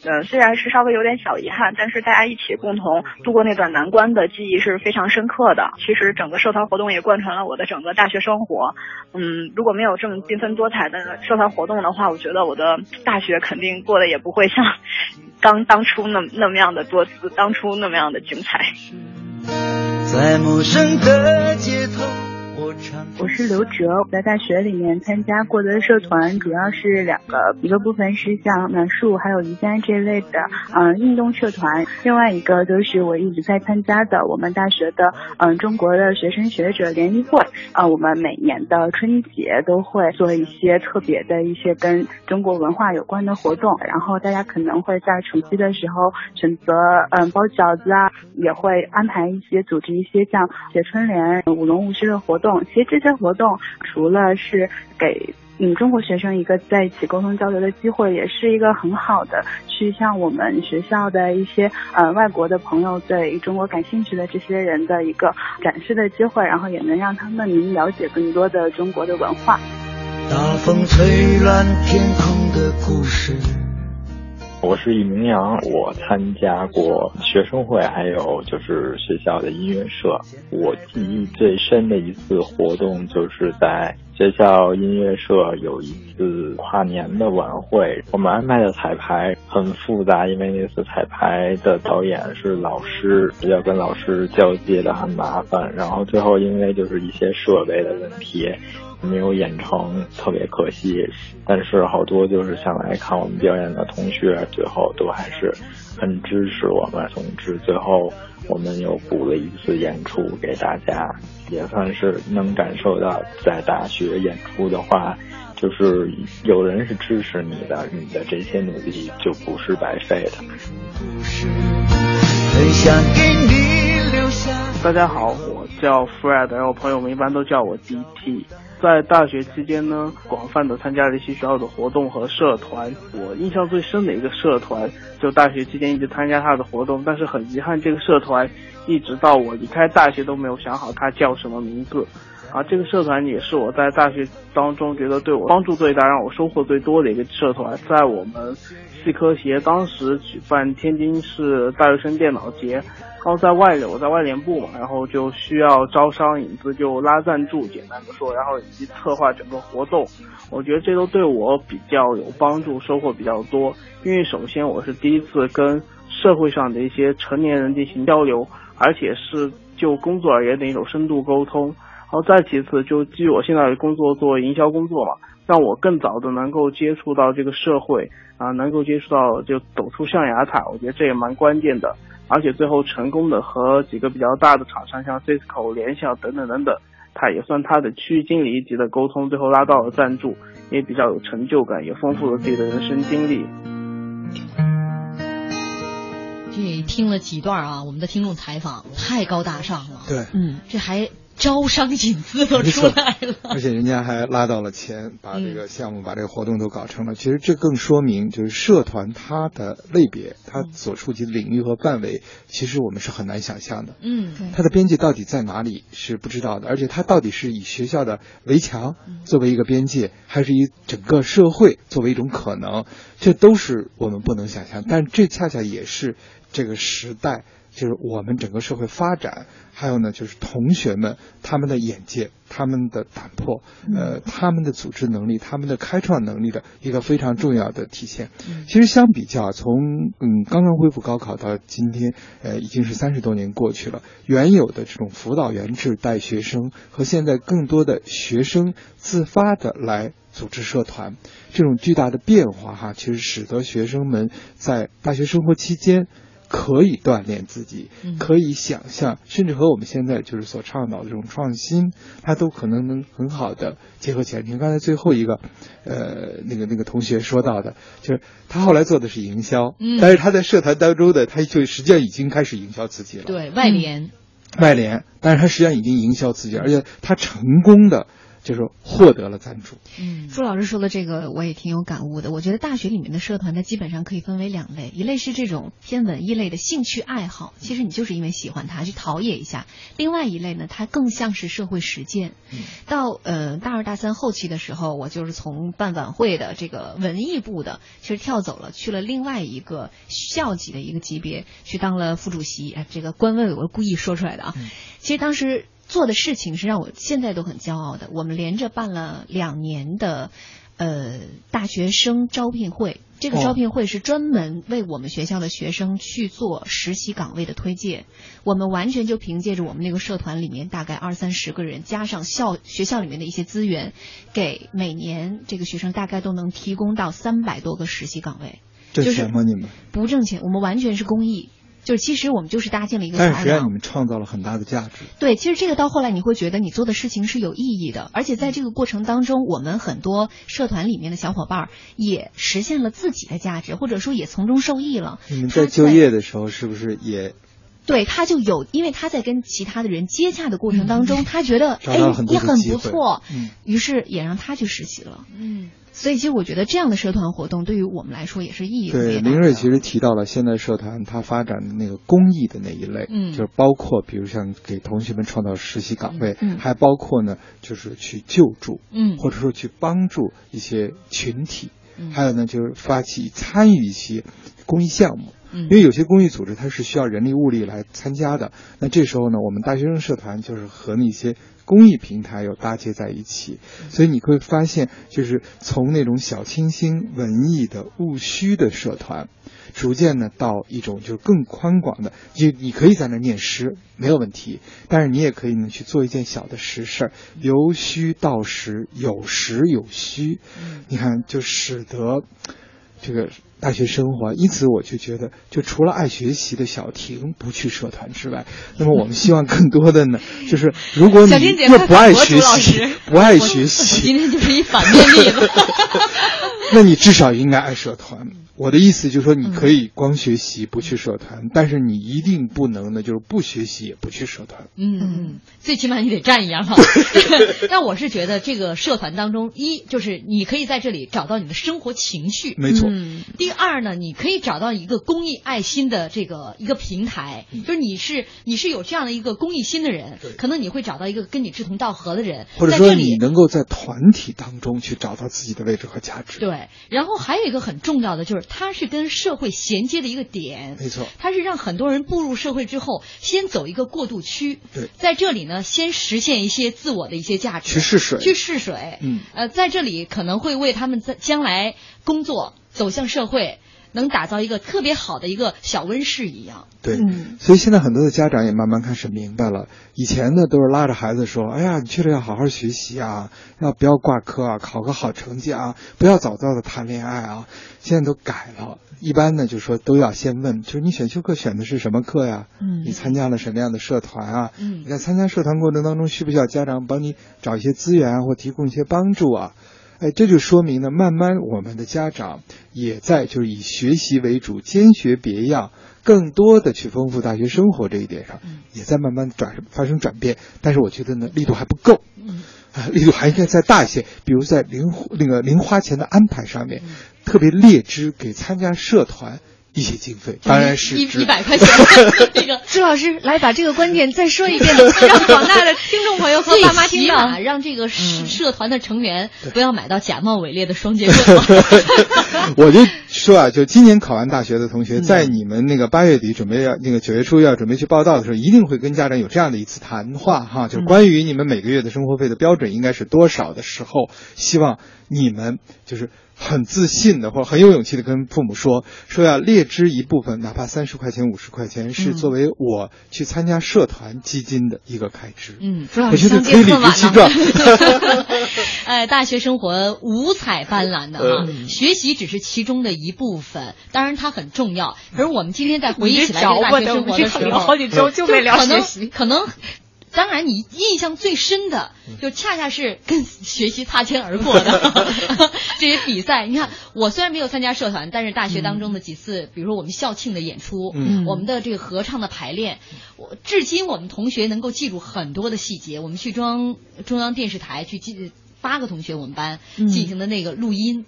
嗯，虽然是稍微有点小遗憾，但是大家一起共同度过那段难关的记忆是非常深刻的。其实整个社团活动也贯穿了我的整个大学生活。嗯，如果没有这么缤纷多彩的社团活动的话，我觉得我的大学肯定过得也不会像 刚当初那那么样的多姿，当初那么样的精彩。在陌生的街头。我是刘哲，我在大学里面参加过的社团主要是两个，一个部分是像美术还有瑜伽这类的，嗯，运动社团；另外一个就是我一直在参加的我们大学的，嗯，中国的学生学者联谊会。啊，我们每年的春节都会做一些特别的一些跟中国文化有关的活动，然后大家可能会在除夕的时候选择，嗯，包饺子啊，也会安排一些组织一些像写春联、舞龙舞狮的活动。其实这些活动除了是给嗯中国学生一个在一起沟通交流的机会，也是一个很好的去向我们学校的一些呃外国的朋友对中国感兴趣的这些人的一个展示的机会，然后也能让他们能了解更多的中国的文化。大风吹乱天空的故事。我是易明阳，我参加过学生会，还有就是学校的音乐社。我记忆最深的一次活动，就是在学校音乐社有一次跨年的晚会。我们安排的彩排很复杂，因为那次彩排的导演是老师，要跟老师交接的很麻烦。然后最后因为就是一些设备的问题。没有演成，特别可惜。但是好多就是想来看我们表演的同学，最后都还是很支持我们。总之，最后我们又补了一次演出给大家，也算是能感受到，在大学演出的话，就是有人是支持你的，你的这些努力就不是白费的。大家好，我叫 Fred，然后朋友们一般都叫我 DT。在大学期间呢，广泛的参加了一些学校的活动和社团。我印象最深的一个社团，就大学期间一直参加他的活动，但是很遗憾，这个社团一直到我离开大学都没有想好它叫什么名字。啊，这个社团也是我在大学当中觉得对我帮助最大、让我收获最多的一个社团。在我们细科协当时举办天津市大学生电脑节，然后在外联，我在外联部嘛，然后就需要招商引资，就拉赞助，简单的说，然后以及策划整个活动，我觉得这都对我比较有帮助，收获比较多。因为首先我是第一次跟社会上的一些成年人进行交流，而且是就工作而言的一种深度沟通。然后再其次，就基于我现在的工作做营销工作嘛。让我更早的能够接触到这个社会啊，能够接触到就走出象牙塔，我觉得这也蛮关键的。而且最后成功的和几个比较大的厂商，像 Cisco、联想等等等等，他也算他的区域经理一级的沟通，最后拉到了赞助，也比较有成就感，也丰富了自己的人生经历。这听了几段啊，我们的听众采访太高大上了。对，嗯，这还。招商引资都出来了，而且人家还拉到了钱，把这个项目、把这个活动都搞成了。其实这更说明，就是社团它的类别，它所触及的领域和范围，其实我们是很难想象的。嗯，它的边界到底在哪里是不知道的，而且它到底是以学校的围墙作为一个边界，还是以整个社会作为一种可能，这都是我们不能想象。但这恰恰也是这个时代。就是我们整个社会发展，还有呢，就是同学们他们的眼界、他们的胆魄，呃，他们的组织能力、他们的开创能力的一个非常重要的体现。其实相比较，从嗯刚刚恢复高考到今天，呃，已经是三十多年过去了。原有的这种辅导员制带学生，和现在更多的学生自发的来组织社团，这种巨大的变化哈，其实使得学生们在大学生活期间。可以锻炼自己，可以想象，甚至和我们现在就是所倡导的这种创新，它都可能能很好的结合起来。你看刚才最后一个，呃，那个那个同学说到的，就是他后来做的是营销，但是他在社团当中的，他就实际上已经开始营销自己了。对外联，外联，但是他实际上已经营销自己，而且他成功的。就是获得了赞助。嗯，朱老师说的这个我也挺有感悟的。我觉得大学里面的社团，它基本上可以分为两类，一类是这种偏文艺类的兴趣爱好，其实你就是因为喜欢它去陶冶一下；另外一类呢，它更像是社会实践。到呃大二大三后期的时候，我就是从办晚会的这个文艺部的，其实跳走了，去了另外一个校级的一个级别，去当了副主席。哎，这个官位我故意说出来的啊。其实当时。做的事情是让我现在都很骄傲的。我们连着办了两年的，呃，大学生招聘会。这个招聘会是专门为我们学校的学生去做实习岗位的推介。我们完全就凭借着我们那个社团里面大概二三十个人，加上校学校里面的一些资源，给每年这个学生大概都能提供到三百多个实习岗位。挣钱吗？你们不挣钱，我们完全是公益。就是其实我们就是搭建了一个但是实际上你们创造了很大的价值。对，其实这个到后来你会觉得你做的事情是有意义的，而且在这个过程当中，我们很多社团里面的小伙伴也实现了自己的价值，或者说也从中受益了。你们在就业的时候是不是也？对，他就有，因为他在跟其他的人接洽的过程当中，他觉得哎也很不错，嗯于是也让他去实习了。嗯。所以，其实我觉得这样的社团活动对于我们来说也是意义对，林瑞其实提到了现在社团它发展的那个公益的那一类，嗯，就是包括比如像给同学们创造实习岗位，嗯，还包括呢就是去救助，嗯，或者说去帮助一些群体，嗯，还有呢就是发起参与一些公益项目，嗯，因为有些公益组织它是需要人力物力来参加的，那这时候呢，我们大学生社团就是和那些。公益平台有搭接在一起，所以你会发现，就是从那种小清新、文艺的务虚的社团，逐渐呢到一种就是更宽广的，就你可以在那念诗没有问题，但是你也可以呢去做一件小的实事儿，由虚到实，有实有虚，你看就使得这个。大学生活，因此我就觉得，就除了爱学习的小婷不去社团之外，那么我们希望更多的呢，就是如果你又不爱学习，不爱学习，今天就是一反面例子。那你至少应该爱社团。我的意思就是说，你可以光学习不去社团，但是你一定不能呢，就是不学习也不去社团。嗯嗯，最起码你得站一样哈。但我是觉得这个社团当中，一就是你可以在这里找到你的生活情绪，没错。第二呢，你可以找到一个公益爱心的这个一个平台，就是你是你是有这样的一个公益心的人，可能你会找到一个跟你志同道合的人，或者说你能够在团体当中去找到自己的位置和价值。对，然后还有一个很重要的就是。它是跟社会衔接的一个点。没错，它是让很多人步入社会之后，先走一个过渡区。对，在这里呢，先实现一些自我的一些价值。去试水。去试水。嗯。呃，在这里可能会为他们在将来工作走向社会。能打造一个特别好的一个小温室一样。对，所以现在很多的家长也慢慢开始明白了。以前呢，都是拉着孩子说：“哎呀，你确实要好好学习啊，要不要挂科啊，考个好成绩啊，不要早早的谈恋爱啊。”现在都改了，一般呢就说都要先问，就是你选修课选的是什么课呀？嗯，你参加了什么样的社团啊？嗯，你在参加社团过程当中，需不需要家长帮你找一些资源啊，或提供一些帮助啊？哎，这就说明呢，慢慢我们的家长也在就是以学习为主，兼学别样，更多的去丰富大学生活这一点上，也在慢慢转发生转变。但是我觉得呢，力度还不够，啊，力度还应该再大一些。比如在零那个零花钱的安排上面，特别列支给参加社团。一些经费，当然是一一百块钱。这个朱老师来把这个观点再说一遍，让广大的听众朋友和爸妈听到，让这个社社团的成员不要买到假冒伪劣的双节棍。我就说啊，就今年考完大学的同学，在你们那个八月底准备要那个九月初要准备去报道的时候，一定会跟家长有这样的一次谈话哈，就是关于你们每个月的生活费的标准应该是多少的时候，希望你们就是。很自信的，或者很有勇气的跟父母说，说要列支一部分，哪怕三十块钱、五十块钱，是作为我去参加社团基金的一个开支。嗯，我觉得可以理直气壮。哎，大学生活五彩斑斓的哈，学习只是其中的一部分，当然它很重要。可是我们今天在回忆起来大学生活的时候，好几周就没聊学习，可能。当然，你印象最深的，就恰恰是跟学习擦肩而过的 这些比赛。你看，我虽然没有参加社团，但是大学当中的几次，比如说我们校庆的演出，我们的这个合唱的排练，我至今我们同学能够记住很多的细节。我们去中央中央电视台去记八个同学，我们班进行的那个录音。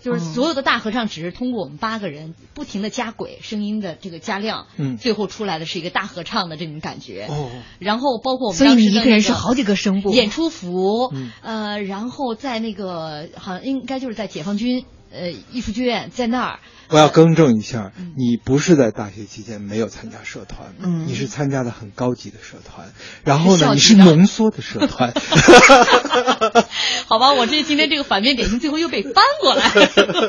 就是所有的大合唱只是通过我们八个人不停的加轨声音的这个加量，嗯，最后出来的是一个大合唱的这种感觉。哦，然后包括我们所以你一个人是好几个声部。演出服，呃，然后在那个好像应该就是在解放军呃艺术剧院在那儿。我要更正一下，你不是在大学期间没有参加社团，你是参加的很高级的社团，然后呢，你是浓缩的社团。好吧，我这今天这个反面典型最后又被翻过来，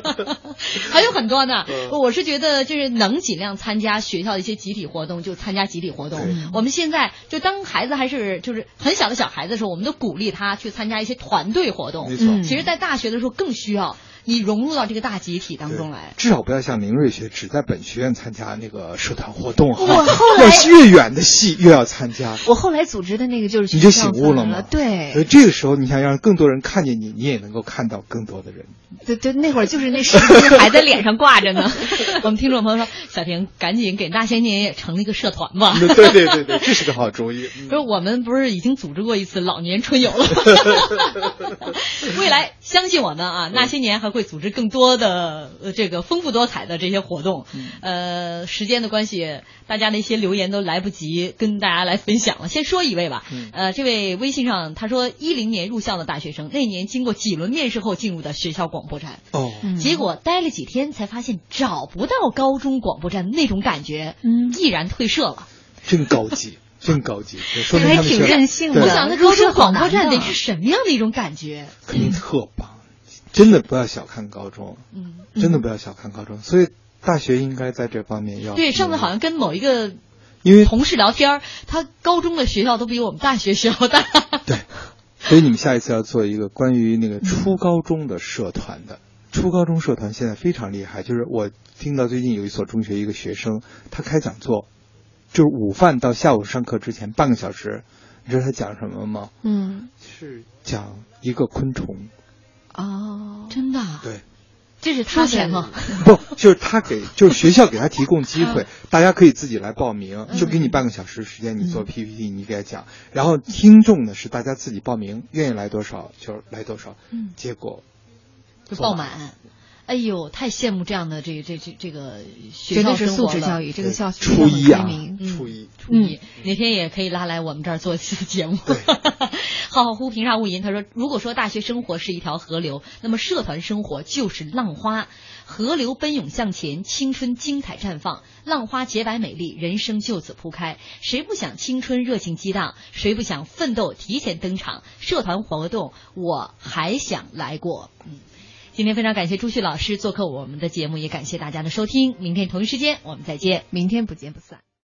还有很多呢。我是觉得就是能尽量参加学校的一些集体活动就参加集体活动。我们现在就当孩子还是就是很小的小孩子的时候，我们都鼓励他去参加一些团队活动。没错，其实，在大学的时候更需要。你融入到这个大集体当中来，至少不要像林瑞学只在本学院参加那个社团活动。我后来越远的戏越要参加。我后来组织的那个就是你就醒悟了吗？对。所以这个时候，你想让更多人看见你，你也能够看到更多的人。对对，那会儿就是那十字还在脸上挂着呢。我们听众朋友说：“小婷，赶紧给那些年也成立一个社团吧。”对对对对，这是个好主意。不是我们不是已经组织过一次老年春游了？未来相信我们啊，那些年还会组织更多。的这个丰富多彩的这些活动，呃，时间的关系，大家的一些留言都来不及跟大家来分享了。先说一位吧，呃，这位微信上他说，一零年入校的大学生，那年经过几轮面试后进入的学校广播站，哦，结果待了几天才发现找不到高中广播站那种感觉，嗯，毅然退社了。真高级，真高级，说明他们挺任性的。我想那高中广播站得是什么样的一种感觉？肯定特棒。真的不要小看高中，嗯，真的不要小看高中，所以大学应该在这方面要。对，上次好像跟某一个因为同事聊天，他高中的学校都比我们大学学校大。对，所以你们下一次要做一个关于那个初高中的社团的，初高中社团现在非常厉害。就是我听到最近有一所中学一个学生，他开讲座，就是午饭到下午上课之前半个小时，你知道他讲什么吗？嗯，是讲一个昆虫。哦，真的？对，这是他钱吗？不，就是他给，就是学校给他提供机会，大家可以自己来报名，就给你半个小时时间，你做 PPT，你给他讲，然后听众呢是大家自己报名，愿意来多少就来多少，嗯，结果就爆满。哎呦，太羡慕这样的这这这这个学校生活了。素质教育，这个校初一啊，初一，初一，哪天也可以拉来我们这儿做一次节目。浩浩乎平沙无垠，他说，如果说大学生活是一条河流，那么社团生活就是浪花。河流奔涌向前，青春精彩绽放，浪花洁白美丽，人生就此铺开。谁不想青春热情激荡？谁不想奋斗提前登场？社团活动我还想来过。嗯，今天非常感谢朱旭老师做客我们的节目，也感谢大家的收听。明天同一时间我们再见，明天不见不散。